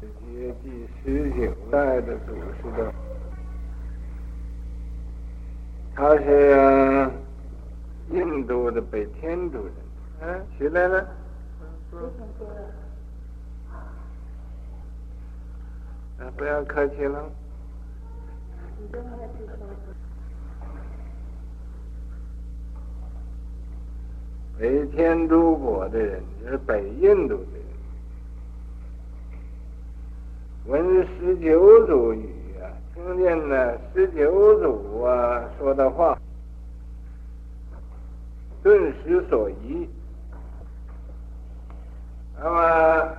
接第十九代的祖师的，他是印度的北天竺人。嗯，起来了。啊，不要客气了。北天竺国的人，就是北印度的人，闻十九祖语啊，听见了十九祖啊说的话，顿时所疑。那么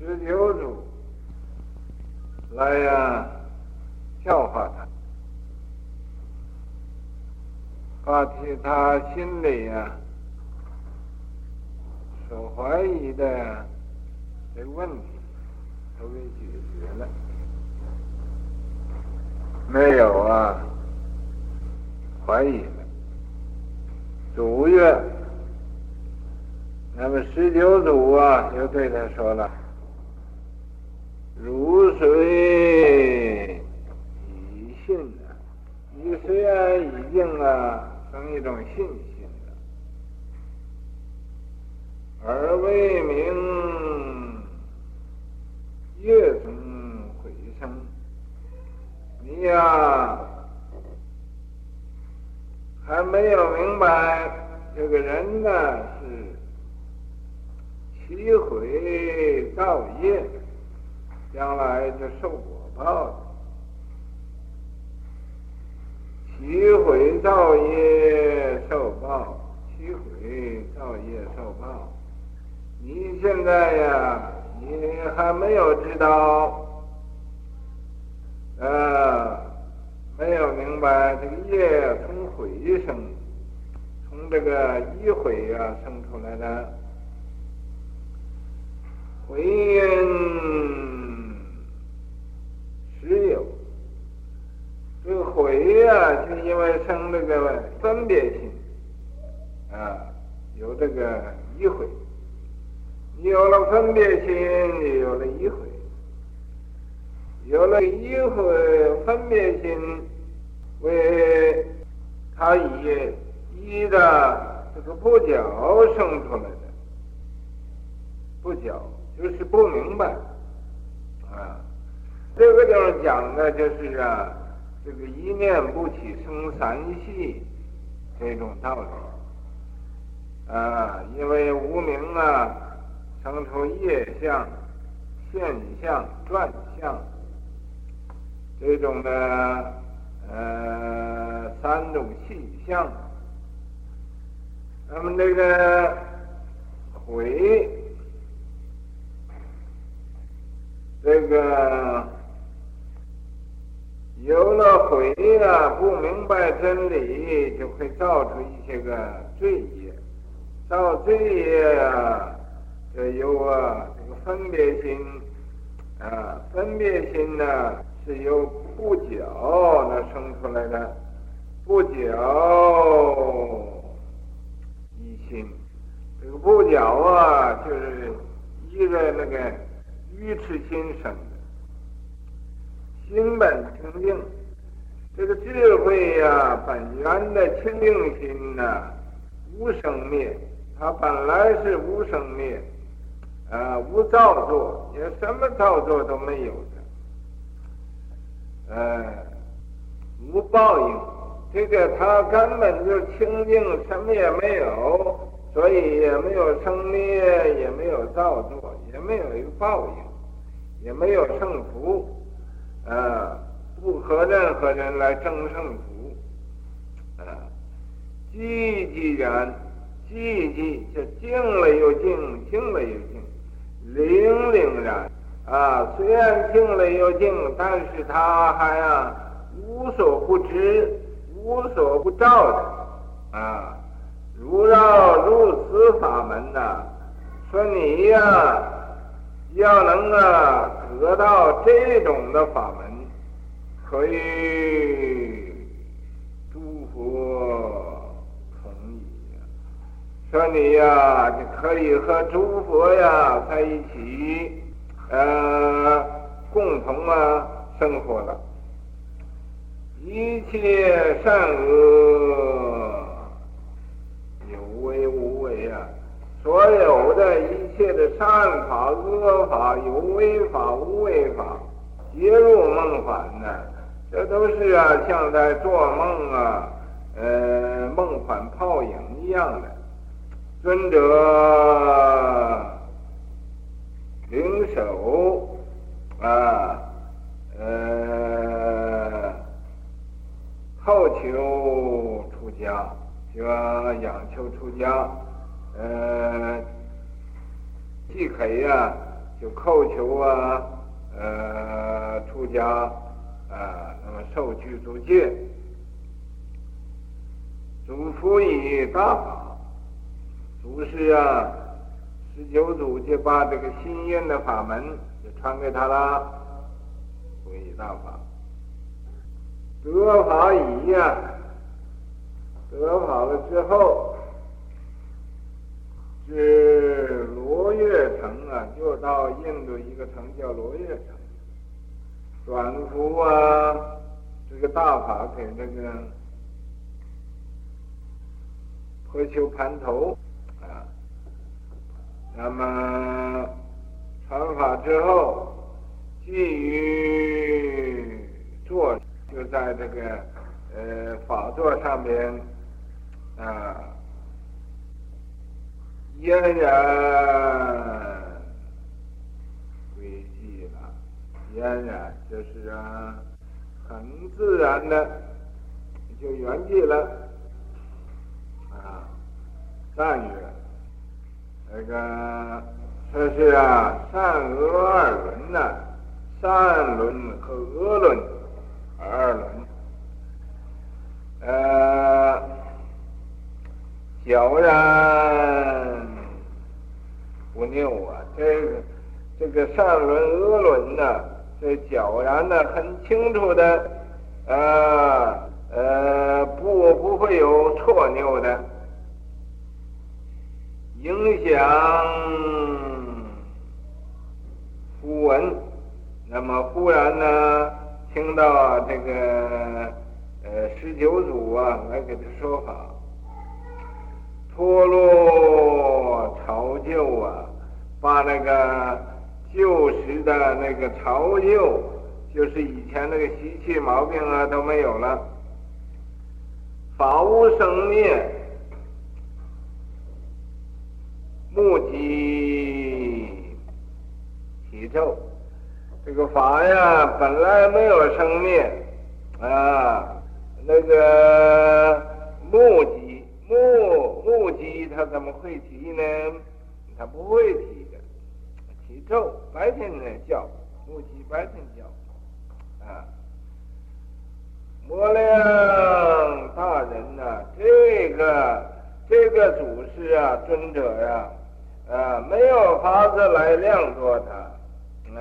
十九祖来呀、啊，教化他。把其他心里呀、所怀疑的这个问题都给解决了，没有啊怀疑了。祖曰，那么十九祖啊就对他说了：“汝虽已信啊，你虽然已经啊。”生一种信心了，而为明业中回生，你呀还没有明白，这个人呢是七回造业，将来就受果报的。七回造业受报，七回造业受报。你现在呀，你还没有知道，呃，没有明白这个业从回生，从这个一毁啊生出来的，回因实有。这个悔呀，就因为生这个分别心，啊，有这个一悔，你有了分别心，你有了一悔，有了一悔分别心，为他以一的这个不觉生出来的，不觉就是不明白，啊，这个地方讲的就是啊。这个一念不起生三系这种道理啊，因为无名啊，生出业相、现相、转相这种的呃三种气象，那么这个回这个。有了悔啊，不明白真理，就会造出一些个罪业。造罪业啊，这有啊这个分别心啊，分别心呢、啊、是由不觉那生出来的，不觉一心。这个不觉啊，就是一个那个愚痴心生的。心本清净，这个智慧呀、本源的清净心呐、无生灭，它本来是无生灭，啊，无造作，也什么造作都没有的，呃，无报应，这个他根本就清净，什么也没有，所以也没有生灭，也没有造作，也没有一个报应，也没有胜负。啊，不和任何人来争胜负，啊，寂寂然，寂寂就静了又静，静了又静，灵灵然，啊，虽然静了又静，但是他还啊无所不知，无所不照的，啊，如绕如此法门呐、说你呀、要能啊得到这种的法门，可以诸佛同意。说你呀，你可以和诸佛呀在一起，呃，共同啊生活了。一切善恶有为无为啊，所有的一切的善法、恶法、有为法、无为法，皆入梦幻呢。这都是啊，像在做梦啊，呃，梦幻泡影一样的。尊者领受啊，呃，好求出家，就仰求出家，呃，既可以啊，就叩求啊，呃，出家啊，那么受具足戒，嘱咐以大法。祖师啊，十九祖就把这个心印的法门就传给他了，所以大法，得法已呀，得法了之后，是罗阅城啊，又到印度一个城叫罗阅城，转付啊这个大法给这个婆丘盘头啊。那么传法之后，基于坐，就在这个呃法座上面啊，嫣然归寂了，嫣然就是啊，很自然的就圆寂了啊，赞曰。这个说是啊，善恶二轮呐、善轮和恶轮二轮，呃，皎然不谬啊，这个这个善轮恶轮呐，这皎然的很清楚的，呃呃，不不会有错谬的。影响忽闻，那么忽然呢，听到这个呃十九祖啊来给他说法，脱落朝旧啊，把那个旧时的那个朝旧，就是以前那个习气毛病啊都没有了，法无生灭。目击体咒，这个法呀，本来没有生灭啊，那个目击目目击它怎么会提呢？它不会提的，起咒白天呢叫。目击白天叫。啊，无量大人呐、这个这个祖师啊，尊者呀、啊。啊，没有法子来量度他，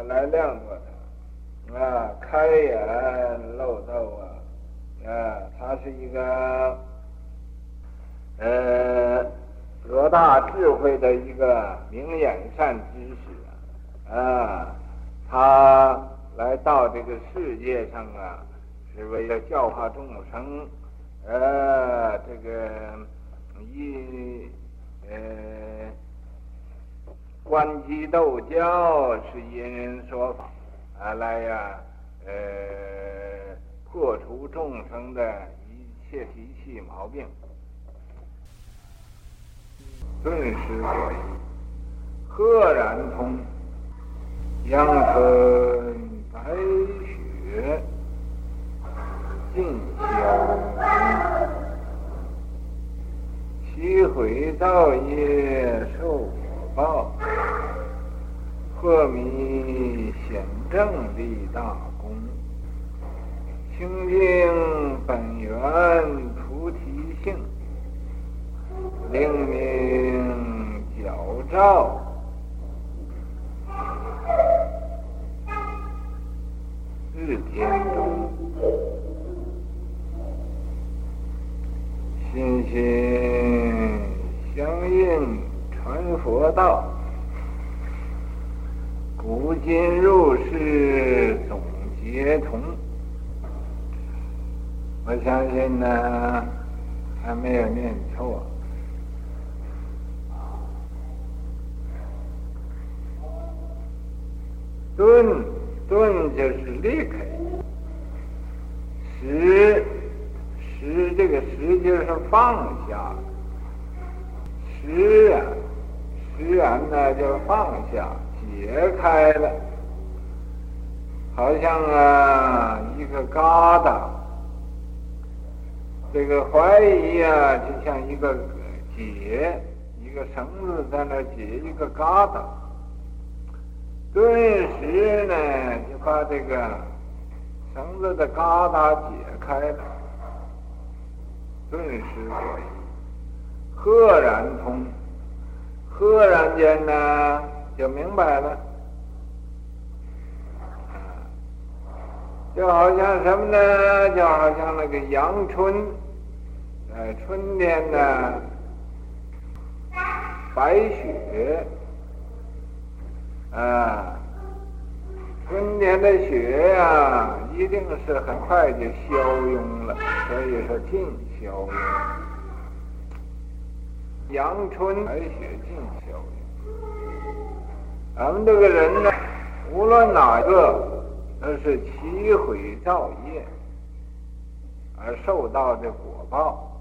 来量度他，啊，开眼漏斗啊，啊，他是一个，呃，多大智慧的一个明眼善知识啊，啊，他来到这个世界上啊，是为了教化众生，呃，这个一，呃。观机逗教是因人说法，啊来呀，呃，破除众生的一切习气毛病，顿时所依，赫然通，阳春白雪尽消，其回造业受。报，破迷显正立大功，清净本源菩提性，灵明皎照，日天中，心心相印。佛道，古今入世总结同。我相信呢，还没有念错。顿顿就是离开，舍舍这个舍就是放下，释然释然呢就放下解开了，好像啊一个疙瘩，这个怀疑啊就像一个结，一个绳子在那结一个疙瘩。顿时呢，就把这个绳子的疙瘩解开了，顿时可以，赫然通，赫然间呢就明白了，就好像什么呢？就好像那个阳春，呃，春天呢，白雪。啊，春天的雪呀、啊，一定是很快就消融了，所以说尽消融。阳春白雪尽消融。咱们这个人呢，无论哪个，都是起毁造业而受到的果报。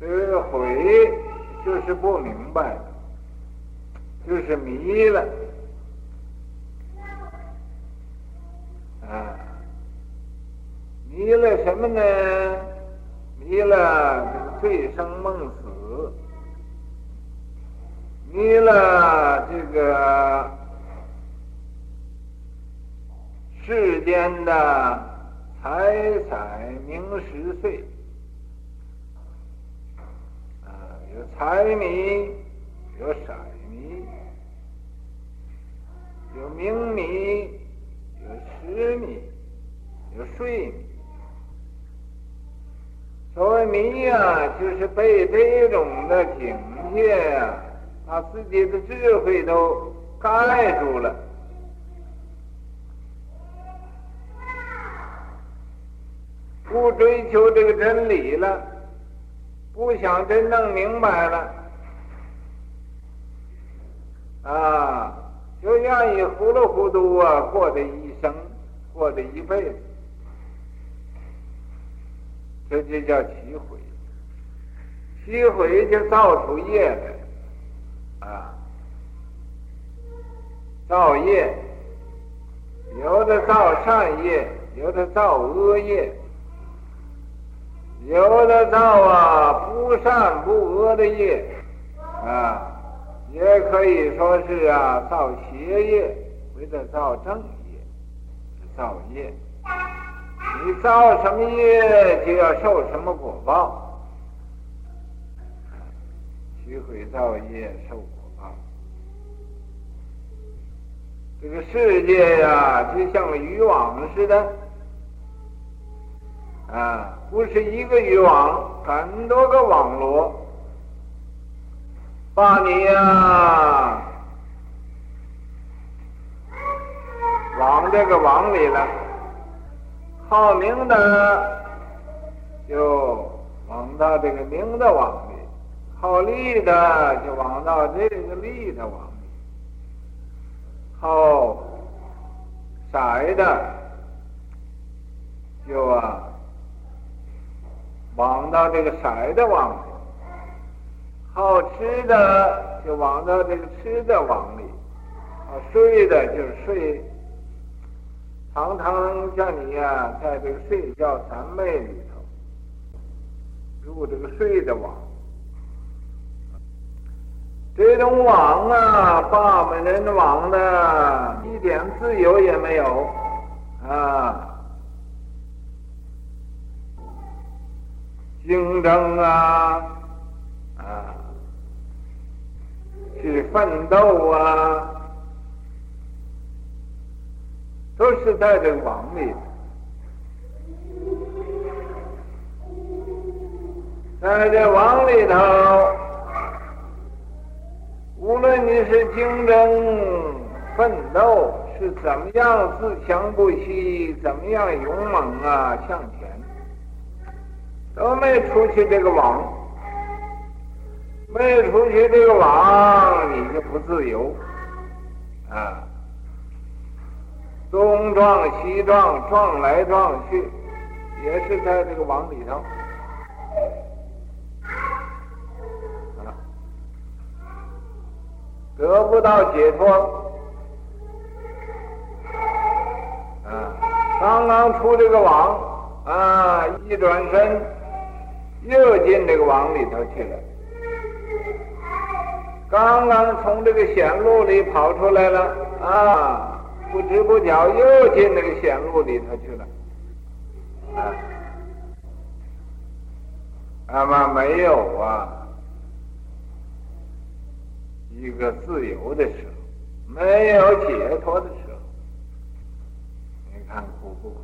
这个毁就是不明白。就是迷了，啊，迷了什么呢？迷了醉生梦死，迷了这个世间的财色名食睡，啊，有财迷，有色迷。有名迷，有食迷，有睡迷。所谓迷呀，就是被这种的境界呀，把自己的智慧都盖住了，不追求这个真理了，不想真正明白了，啊。就愿意糊里糊涂啊，过这一生，过这一辈子，这就叫起毁。起毁就造出业来，啊，造业，有的造善业，有的造恶业，有的造啊不善不恶的业，啊。也可以说是啊，造邪业或者造正业，造业。你造什么业，就要受什么果报。起毁造业，受果报。这个世界呀、就像个渔网似的，啊，不是一个渔网，很多个网罗。把你呀、啊，往这个网里了，好明的就往到这个明的网里，好利的就往到这个利的网里，好色的就啊往到这个色的网里。好吃的就往到这个吃的网里，啊睡的就是睡，常常叫你呀、啊，在这个睡觉三昧里头入这个睡的网，这种网啊，把我们人的网的一点自由也没有啊，竞争啊啊。去奋斗啊，都是在这个网里，在这网里头，无论你是竞争奋斗，是怎么样自强不息，怎么样勇猛啊向前，都没出去这个网，没出去这个网，你就不自由。啊。东撞西撞，撞来撞去，也是在这个网里头。得不到解脱，啊，刚刚出这个网，啊，一转身又进这个网里头去了。刚刚从这个险路里跑出来了，啊，不知不觉又进那个险路里头去了，啊，那么没有啊。一个自由的时候，没有解脱的时候，你看苦不苦？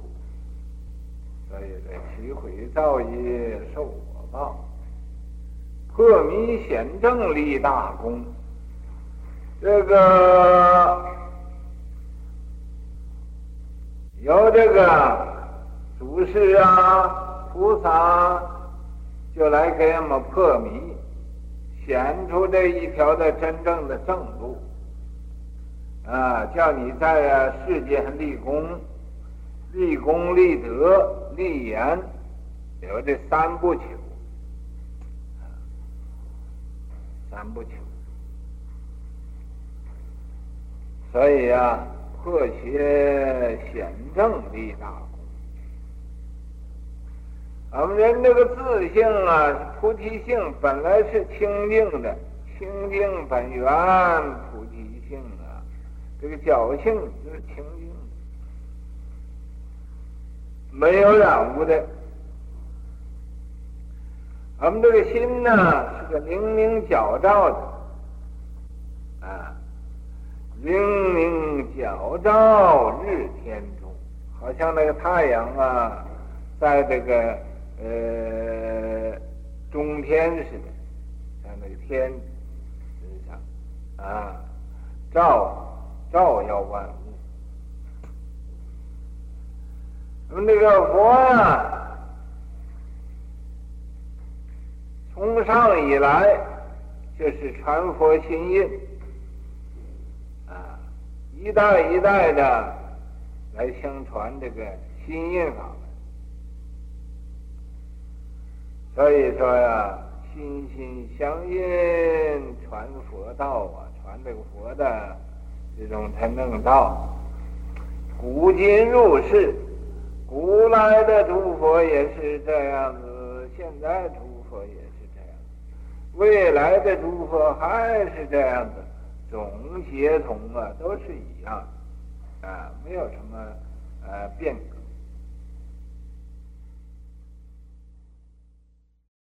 所以这七回造业受果报，破迷显正立大功。这个由这个祖师啊、菩萨就来给我们破迷。显出这一条的真正的正路，啊，叫你在世间立功、立功立德、立言，有这三不求，三不求。所以啊，破邪显正立大功。我们人这个自性啊，菩提性本来是清净的，清净本源菩提性啊，这个侥幸就是清净的，没有染污的。我们这个心呢，是个明明皎照的，啊，明明皎照日天中，好像那个太阳啊，在这个。呃，中天似的，像那个天之上啊，照照耀万物。那么那个佛啊，从上以来就是传佛心印，一代一代的来相传这个心印法。所以说呀，心心相印，传佛道啊，传这个佛的这种真正道。古今入世，古来的诸佛也是这样子，现在诸佛也是这样，未来的诸佛还是这样子，总协同啊，都是一样，啊，没有什么呃变革。